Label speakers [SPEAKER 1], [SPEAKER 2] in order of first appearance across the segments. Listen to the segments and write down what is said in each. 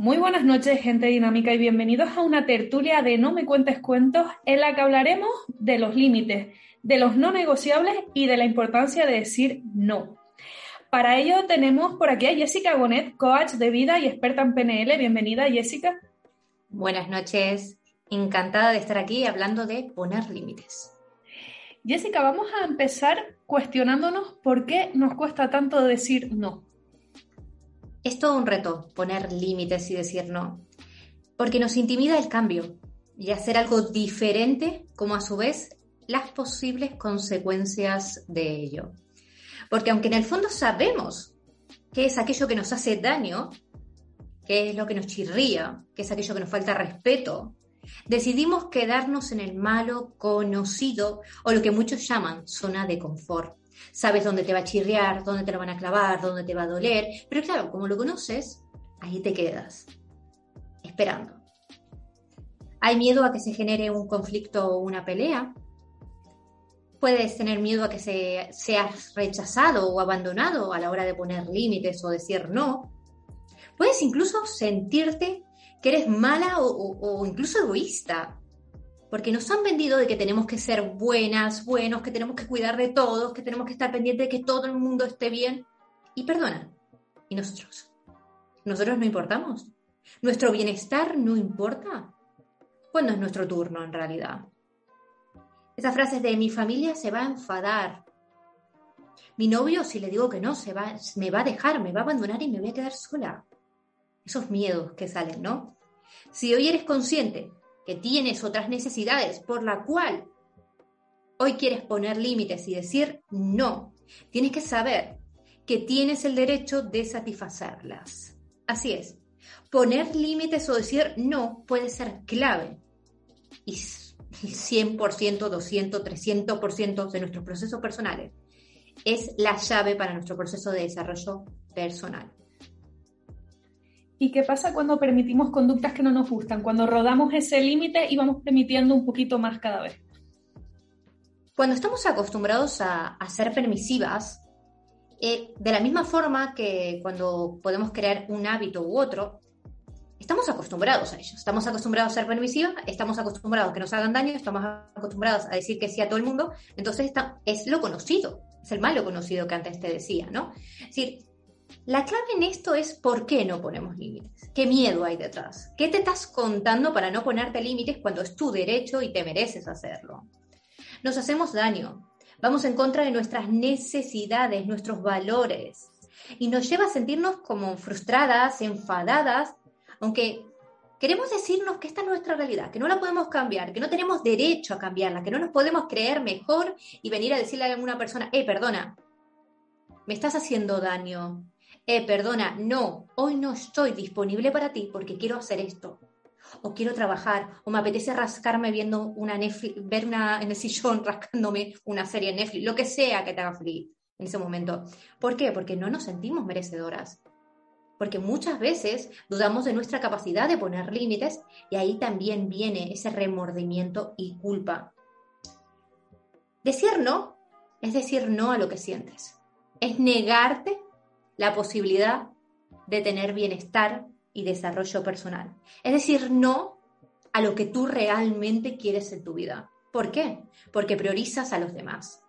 [SPEAKER 1] Muy buenas noches, gente dinámica, y bienvenidos a una tertulia de No me cuentes cuentos en la que hablaremos de los límites, de los no negociables y de la importancia de decir no. Para ello tenemos por aquí a Jessica Gonet, coach de vida y experta en PNL. Bienvenida, Jessica.
[SPEAKER 2] Buenas noches, encantada de estar aquí hablando de poner límites.
[SPEAKER 1] Jessica, vamos a empezar cuestionándonos por qué nos cuesta tanto decir no.
[SPEAKER 2] Es todo un reto poner límites y decir no, porque nos intimida el cambio y hacer algo diferente, como a su vez las posibles consecuencias de ello. Porque aunque en el fondo sabemos qué es aquello que nos hace daño, qué es lo que nos chirría, qué es aquello que nos falta respeto, decidimos quedarnos en el malo conocido o lo que muchos llaman zona de confort. Sabes dónde te va a chirriar, dónde te lo van a clavar, dónde te va a doler, pero claro, como lo conoces, ahí te quedas, esperando. ¿Hay miedo a que se genere un conflicto o una pelea? Puedes tener miedo a que se, seas rechazado o abandonado a la hora de poner límites o decir no. Puedes incluso sentirte que eres mala o incluso egoísta porque nos han vendido de que tenemos que ser buenas, buenos, que tenemos que cuidar de todos, que tenemos que estar pendientes de que todo el mundo esté bien. Y perdona, ¿y nosotros? ¿Nosotros no importamos? ¿Nuestro bienestar no importa? ¿Cuándo es nuestro turno en realidad? Esas frases de mi familia se va a enfadar. Mi novio, si le digo que no, se va, me va a dejar, me va a abandonar y me voy a quedar sola. Esos miedos que salen, ¿no? Si hoy eres consciente tienes otras necesidades por la cual hoy quieres poner límites y decir no, tienes que saber que tienes el derecho de satisfacerlas. Así es, poner límites o decir no puede ser clave. Y 100%, 200, 300% de nuestros procesos personales es la llave para nuestro proceso de desarrollo personal.
[SPEAKER 1] ¿Y qué pasa cuando permitimos conductas que no nos gustan? Cuando rodamos ese límite y vamos permitiendo un poquito más cada vez.
[SPEAKER 2] Cuando estamos acostumbrados a, ser permisivas, eh, de la misma forma que cuando podemos crear un hábito u otro, estamos acostumbrados a ello. Estamos acostumbrados a ser permisivas, estamos acostumbrados a que nos hagan daño, estamos acostumbrados a decir que sí a todo el mundo. Entonces es lo conocido, es el malo conocido que antes te decía, ¿no? Es decir, la clave en esto es por qué no ponemos límites. ¿Qué miedo hay detrás? ¿Qué te estás contando para no ponerte límites cuando es tu derecho y te mereces hacerlo? Nos hacemos daño. Vamos en contra de nuestras necesidades, nuestros valores. Y nos lleva a sentirnos como frustradas, enfadadas, aunque queremos decirnos que esta es nuestra realidad, que no la podemos cambiar, que no tenemos derecho a cambiarla, que no nos podemos creer mejor y venir a decirle a alguna persona, eh, perdona, me estás haciendo daño, eh, perdona, no, hoy no estoy disponible para ti porque quiero hacer esto. O quiero trabajar, o me apetece rascarme viendo una Netflix, ver una en el sillón rascándome una serie en Netflix, lo que sea que te haga feliz en ese momento. ¿Por qué? Porque no nos sentimos merecedoras. Porque muchas veces dudamos de nuestra capacidad de poner límites y ahí también viene ese remordimiento y culpa. Decir no es decir no a lo que sientes. Es negarte la posibilidad de tener bienestar y desarrollo personal. Es decir, no a lo que tú realmente quieres en tu vida. ¿Por qué? Porque priorizas a los demás,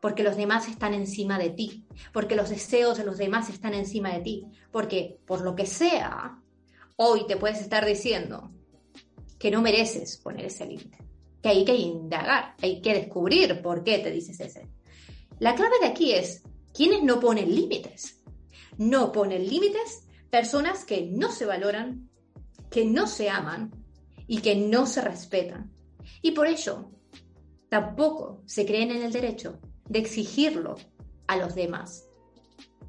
[SPEAKER 2] porque los demás están encima de ti, porque los deseos de los demás están encima de ti, porque por lo que sea, hoy te puedes estar diciendo que no mereces poner ese límite, que hay que indagar, hay que descubrir por qué te dices ese. La clave de aquí es, ¿quiénes no ponen límites? No ponen límites personas que no se valoran, que no se aman y que no se respetan. Y por ello, tampoco se creen en el derecho de exigirlo a los demás,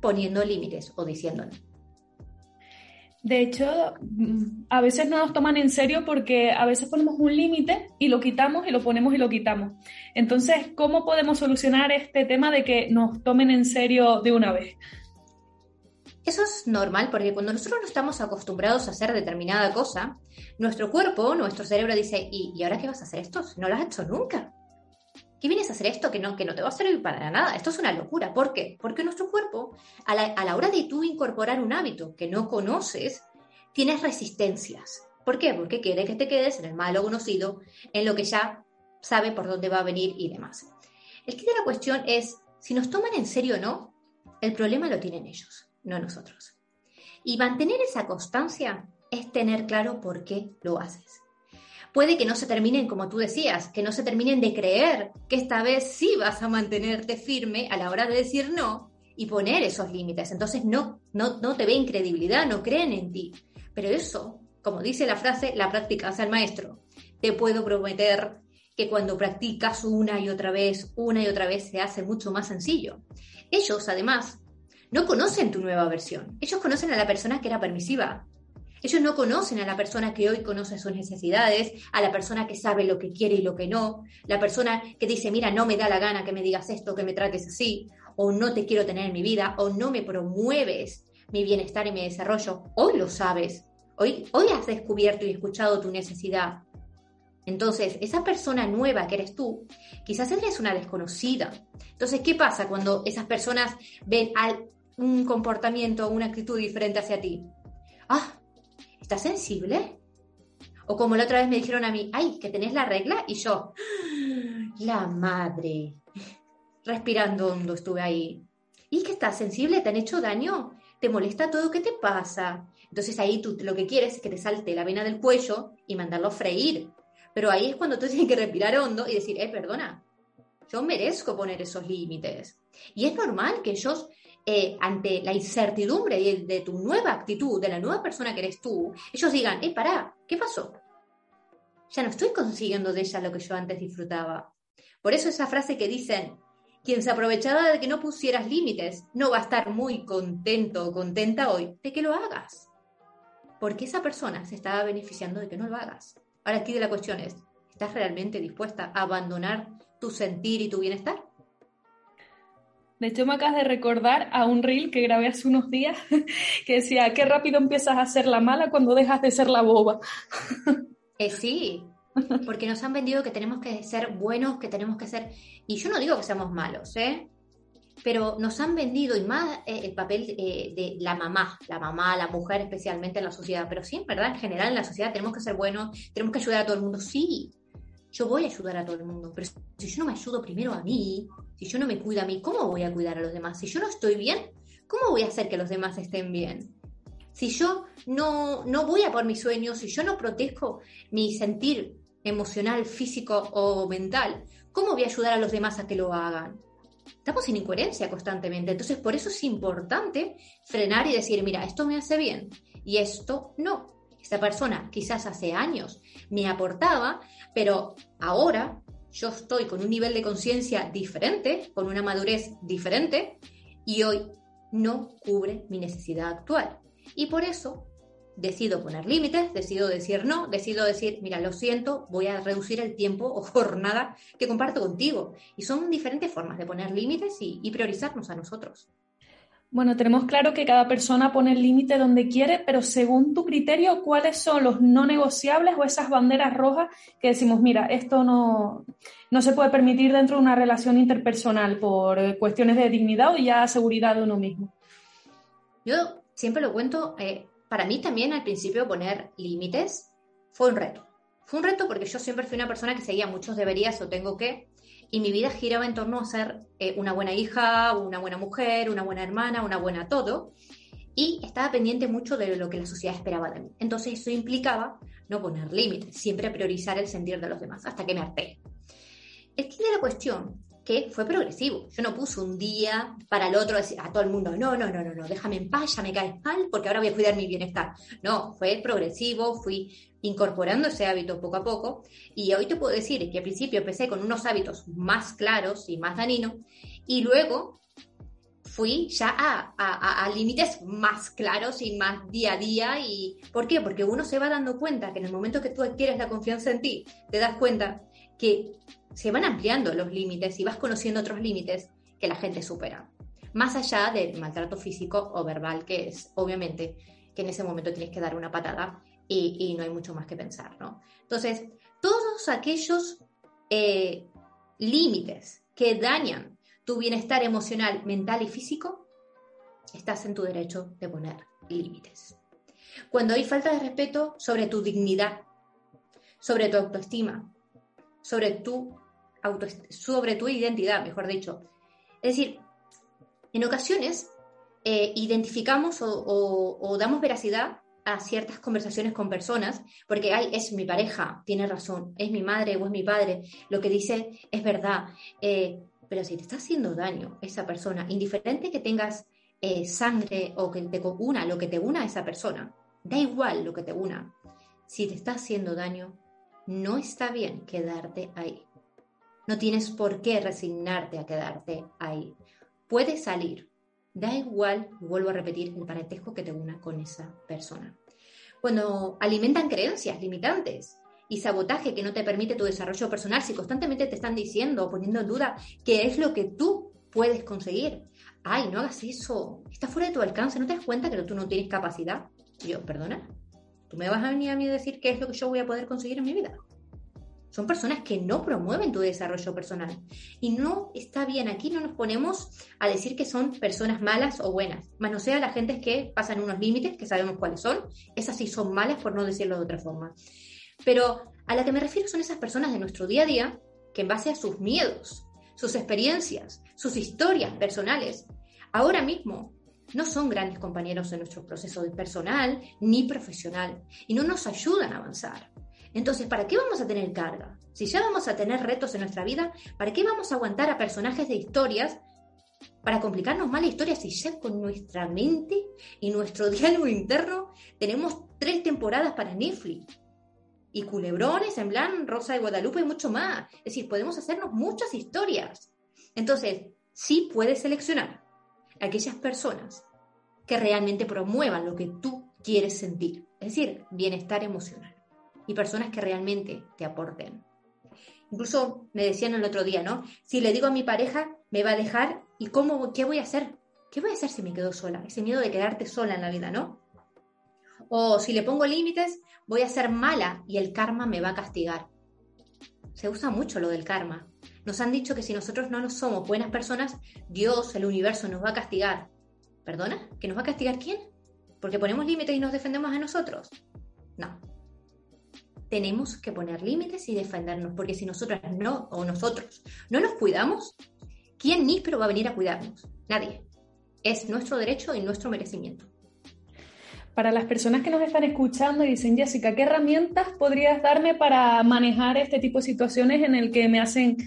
[SPEAKER 2] poniendo límites o diciéndolo.
[SPEAKER 1] De hecho, mm, a veces no nos toman en serio porque a veces ponemos un límite y lo quitamos y lo ponemos y lo quitamos. Entonces, ¿cómo podemos solucionar este tema de que nos tomen en serio de una vez?
[SPEAKER 2] Eso es normal porque cuando nosotros no estamos acostumbrados a hacer determinada cosa, nuestro cuerpo, nuestro cerebro dice, ¿y, ahora qué vas a hacer esto? No lo has hecho nunca. ¿Qué vienes a hacer esto que no, que no te va a servir para nada? Esto es una locura. ¿Por qué? Porque nuestro cuerpo, a la, a la hora de tú incorporar un hábito que no conoces, tienes resistencias. ¿Por qué? Porque quiere que te quedes en el malo conocido, en lo que ya sabe por dónde va a venir y demás. El que de la cuestión es si nos toman en serio o no, el problema lo tienen ellos, no nosotros. Y mantener esa constancia es tener claro por qué lo haces. Puede que no se terminen, como tú decías, que no se terminen de creer que esta vez sí vas a mantenerte firme a la hora de decir no y poner esos límites. Entonces no, no, no te ven credibilidad, no creen en ti. Pero eso, como dice la frase, la práctica hace al maestro. Te puedo prometer que cuando practicas una y otra vez, una y otra vez, se hace mucho más sencillo. Ellos, además, no conocen tu nueva versión. Ellos conocen a la persona que era permisiva. Ellos no conocen a la persona que hoy conoce sus necesidades, a la persona que sabe lo que quiere y lo que no, la persona que dice, mira, no me da la gana que me digas esto, que me trates así, o no te quiero tener en mi vida, o no me promueves mi bienestar y mi desarrollo. Hoy lo sabes. Hoy, hoy has descubierto y escuchado tu necesidad. Entonces, esa persona nueva que eres tú, quizás eres una desconocida. Entonces, ¿qué pasa cuando esas personas ven un comportamiento, una actitud diferente hacia ti? Ah, ¿estás sensible? O como la otra vez me dijeron a mí, ay, que tenés la regla, y yo, la madre, respirando hondo estuve ahí. ¿Y que estás sensible? ¿Te han hecho daño? ¿Te molesta todo? ¿Qué te pasa? Entonces ahí tú lo que quieres es que te salte la vena del cuello y mandarlo a freír. Pero ahí es cuando tú tienes que respirar hondo y decir, eh, perdona, yo merezco poner esos límites. Y es normal que ellos, eh, ante la incertidumbre de, tu nueva actitud, de la nueva persona que eres tú, ellos digan, eh, pará, ¿qué pasó? Ya no estoy consiguiendo de ella lo que yo antes disfrutaba. Por eso esa frase que dicen, quien se aprovechaba de que no pusieras límites, no va a estar muy contento o contenta hoy de que lo hagas. Porque esa persona se estaba beneficiando de que no lo hagas. Ahora aquí de la cuestión es, ¿estás realmente dispuesta a abandonar tu sentir y tu bienestar?
[SPEAKER 1] De hecho, me acabas de recordar a un reel que grabé hace unos días que decía, qué rápido empiezas a ser la mala cuando dejas de ser la boba.
[SPEAKER 2] Eh, sí, porque nos han vendido que tenemos que ser buenos, que tenemos que ser... Y yo no digo que seamos malos, ¿eh? pero nos han vendido y más eh, el papel eh, de la mamá, la mamá, la mujer especialmente en la sociedad, pero sí, verdad, en general en la sociedad tenemos que ser buenos, tenemos que ayudar a todo el mundo, sí, yo voy a ayudar a todo el mundo, pero si yo no me ayudo primero a mí, si yo no me cuido a mí, ¿cómo voy a cuidar a los demás? Si yo no estoy bien, ¿cómo voy a hacer que los demás estén bien? Si yo no, no voy a por mis sueños, si yo no protejo mi sentir emocional, físico o mental, ¿cómo voy a ayudar a los demás a que lo hagan? estamos en incoherencia constantemente. Entonces, por eso es importante frenar y decir, mira, esto me hace bien y esto no. Esta persona quizás hace años me aportaba, pero ahora yo estoy con un nivel de conciencia diferente, con una madurez diferente y hoy no cubre mi necesidad actual. Y por eso decido poner límites, decido decir no, decido decir, mira, lo siento, voy a reducir el tiempo o jornada que comparto contigo. Y son diferentes formas de poner límites y, priorizarnos a nosotros.
[SPEAKER 1] Bueno, tenemos claro que cada persona pone el límite donde quiere, pero según tu criterio, ¿cuáles son los no negociables o esas banderas rojas que decimos, mira, esto no, no se puede permitir dentro de una relación interpersonal por cuestiones de dignidad o ya seguridad de uno mismo?
[SPEAKER 2] Yo siempre lo cuento, eh, para mí también al principio poner límites fue un reto. Fue un reto porque yo siempre fui una persona que seguía muchos deberías o tengo que, y mi vida giraba en torno a ser eh, una buena hija, una buena mujer, una buena hermana, una buena todo, y estaba pendiente mucho de lo que la sociedad esperaba de mí. Entonces eso implicaba no poner límites, siempre priorizar el sentir de los demás, hasta que me harté. El de la cuestión que fue progresivo. Yo no puse un día para el otro decir a todo el mundo, no, no, no, no, no, déjame en paz, ya me caes mal, porque ahora voy a cuidar mi bienestar. No, fue progresivo, fui incorporando ese hábito poco a poco. Y hoy te puedo decir que al principio empecé con unos hábitos más claros y más dañinos, y luego fui ya a, a, límites más claros y más día a día. ¿Y por qué? Porque uno se va dando cuenta que en el momento que tú adquieres la confianza en ti, te das cuenta que se van ampliando los límites y vas conociendo otros límites que la gente supera. Más allá del maltrato físico o verbal, que es obviamente que en ese momento tienes que dar una patada y, no hay mucho más que pensar, ¿no? Entonces, todos aquellos eh, límites que dañan tu bienestar emocional, mental y físico, estás en tu derecho de poner límites. Cuando hay falta de respeto sobre tu dignidad, sobre tu autoestima, sobre tu, sobre tu identidad, mejor dicho. Es decir, en ocasiones eh, identificamos o, damos veracidad a ciertas conversaciones con personas, porque ay, es mi pareja, tiene razón, es mi madre o es mi padre, lo que dice es verdad. Eh, pero si te está haciendo daño esa persona, indiferente que tengas eh, sangre o que te una, lo que te una a esa persona, da igual lo que te una. Si te está haciendo daño, no está bien quedarte ahí. No tienes por qué resignarte a quedarte ahí. Puedes salir. Da igual, vuelvo a repetir, el parentesco que te una con esa persona. Cuando alimentan creencias limitantes y sabotaje que no te permite tu desarrollo personal, si constantemente te están diciendo o poniendo en duda qué es lo que tú puedes conseguir. Ay, no hagas eso. Está fuera de tu alcance. ¿No te das cuenta que tú no tienes capacidad? yo, perdona. ¿Tú me vas a venir a mí a decir qué es lo que yo voy a poder conseguir en mi vida? Son personas que no promueven tu desarrollo personal. Y no está bien, aquí no nos ponemos a decir que son personas malas o buenas. Más no sea las gentes que pasan unos límites, que sabemos cuáles son. Esas sí son malas, por no decirlo de otra forma. Pero a la que me refiero son esas personas de nuestro día a día que en base a sus miedos, sus experiencias, sus historias personales, ahora mismo no son grandes compañeros en nuestro proceso personal ni profesional y no nos ayudan a avanzar. Entonces, ¿para qué vamos a tener carga? Si ya vamos a tener retos en nuestra vida, ¿para qué vamos a aguantar a personajes de historias para complicarnos más la historia si ya con nuestra mente y nuestro diálogo interno tenemos tres temporadas para Netflix? Y culebrones en plan Rosa de Guadalupe y mucho más. Es decir, podemos hacernos muchas historias. Entonces, sí puedes seleccionar aquellas personas que realmente promuevan lo que tú quieres sentir, es decir, bienestar emocional, y personas que realmente te aporten. Incluso me decían el otro día, ¿no? Si le digo a mi pareja, me va a dejar, ¿y cómo, qué voy a hacer? ¿Qué voy a hacer si me quedo sola? Ese miedo de quedarte sola en la vida, ¿no? O si le pongo límites, voy a ser mala y el karma me va a castigar. Se usa mucho lo del karma. Nos han dicho que si nosotros no somos buenas personas, Dios, el universo, nos va a castigar. ¿Perdona? ¿Que nos va a castigar quién? ¿Porque ponemos límites y nos defendemos a nosotros? No. Tenemos que poner límites y defendernos, porque si nosotras no, o nosotros, no nos cuidamos, ¿quién níspero va a venir a cuidarnos? Nadie. Es nuestro derecho y nuestro merecimiento.
[SPEAKER 1] Para las personas que nos están escuchando y dicen, Jessica, ¿qué herramientas podrías darme para manejar este tipo de situaciones en el que me hacen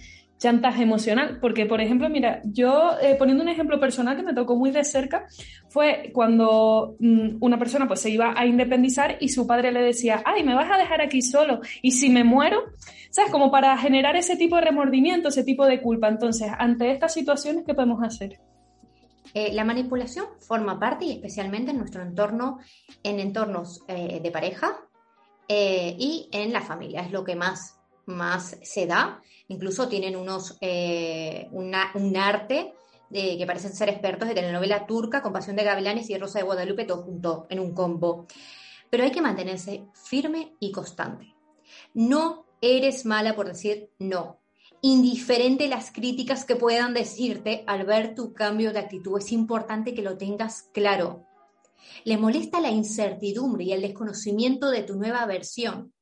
[SPEAKER 1] chantaje emocional, porque por ejemplo, mira, yo eh, poniendo un ejemplo personal que me tocó muy de cerca, fue cuando mm, una persona pues se iba a independizar y su padre le decía, ay, me vas a dejar aquí solo y si me muero, ¿sabes? Como para generar ese tipo de remordimiento, ese tipo de culpa. Entonces, ante estas situaciones, ¿qué podemos hacer?
[SPEAKER 2] Eh, la manipulación forma parte y especialmente en nuestro entorno, en entornos eh, de pareja y en la familia, es lo que más más se da. Incluso tienen unos, eh, un arte de, que parecen ser expertos de telenovela turca, con Pasión de Gavilanes y Rosa de Guadalupe, todo junto en un combo. Pero hay que mantenerse firme y constante. No eres mala por decir no. Indiferente las críticas que puedan decirte al ver tu cambio de actitud, es importante que lo tengas claro. Le molesta la incertidumbre y el desconocimiento de tu nueva versión.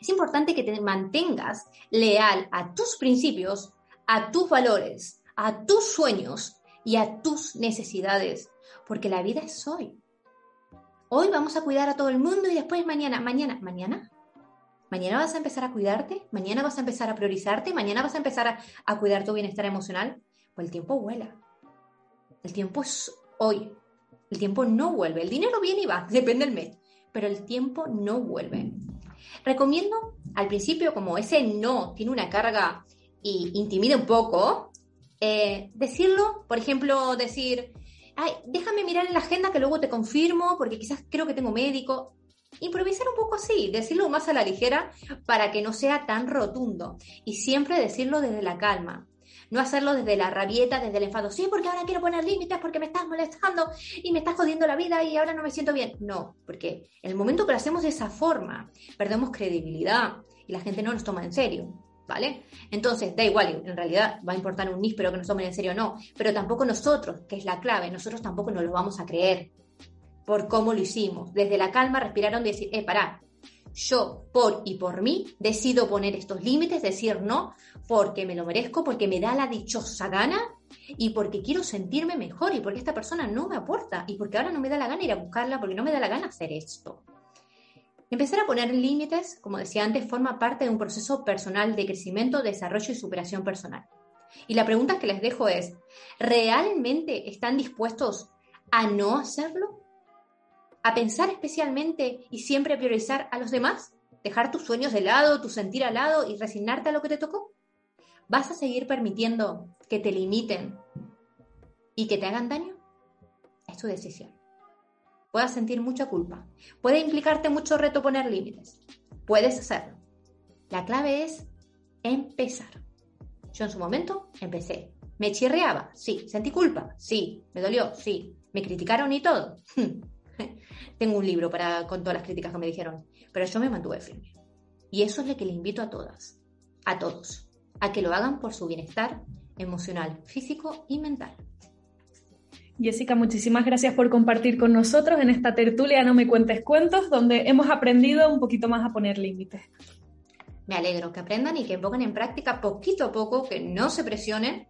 [SPEAKER 2] Es importante que te mantengas leal a tus principios, a tus valores, a tus sueños y a tus necesidades, porque la vida es hoy. Hoy vamos a cuidar a todo el mundo y después mañana, mañana, mañana. Mañana vas a empezar a cuidarte, mañana vas a empezar a priorizarte, mañana vas a empezar a, cuidar tu bienestar emocional. Pues el tiempo vuela. El tiempo es hoy. El tiempo no vuelve. El dinero viene y va, depende del mes. Pero el tiempo no vuelve. Recomiendo al principio, como ese no tiene una carga y intimida un poco, eh, decirlo, por ejemplo, decir, ay, déjame mirar en la agenda que luego te confirmo, porque quizás creo que tengo médico. Improvisar un poco así, decirlo más a la ligera para que no sea tan rotundo y siempre decirlo desde la calma. No hacerlo desde la rabieta, desde el enfado. Sí, porque ahora quiero poner límites porque me estás molestando y me estás jodiendo la vida y ahora no me siento bien. No, porque en el momento que lo hacemos de esa forma, perdemos credibilidad y la gente no nos toma en serio. ¿Vale? Entonces, da igual, en realidad va a importar un níspero que nos tomen en serio o no, pero tampoco nosotros, que es la clave, nosotros tampoco nos lo vamos a creer. por cómo lo hicimos. Desde la calma respiraron y decir, eh, pará, yo por y por mí decido poner estos límites, decir no, porque me lo merezco, porque me da la dichosa gana y porque quiero sentirme mejor y porque esta persona no me aporta y porque ahora no me da la gana ir a buscarla, porque no me da la gana hacer esto. Empezar a poner límites, como decía antes, forma parte de un proceso personal de crecimiento, desarrollo y superación personal. Y la pregunta que les dejo es, ¿realmente están dispuestos a no hacerlo? ¿A pensar especialmente y siempre priorizar a los demás? ¿Dejar tus sueños de lado, tu sentir al lado y resignarte a lo que te tocó? ¿Vas a seguir permitiendo que te limiten y que te hagan daño? Es tu decisión. Puedes sentir mucha culpa. Puede implicarte mucho reto poner límites. Puedes hacerlo. La clave es empezar. Yo en su momento empecé. ¿Me chirreaba? Sí. ¿Sentí culpa? Sí. ¿Me dolió? Sí. ¿Me criticaron y todo? Tengo un libro para, con todas las críticas que me dijeron, pero yo me mantuve firme. Y eso es lo que le invito a todas, a todos, a que lo hagan por su bienestar emocional, físico y mental.
[SPEAKER 1] Jessica, muchísimas gracias por compartir con nosotros en esta tertulia No me cuentes cuentos, donde hemos aprendido un poquito más a poner límites.
[SPEAKER 2] Me alegro que aprendan y que pongan en práctica poquito a poco, que no se presionen,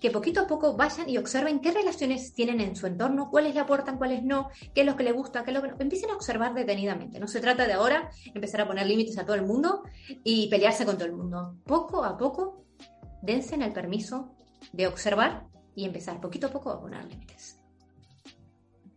[SPEAKER 2] que poquito a poco vayan y observen qué relaciones tienen en su entorno, cuáles le aportan, cuáles no, qué es lo que le gusta, qué es lo que no. Empiecen a observar detenidamente. No se trata de ahora empezar a poner límites a todo el mundo y pelearse con todo el mundo. Poco a poco, dense el permiso de observar y empezar poquito a poco a poner límites.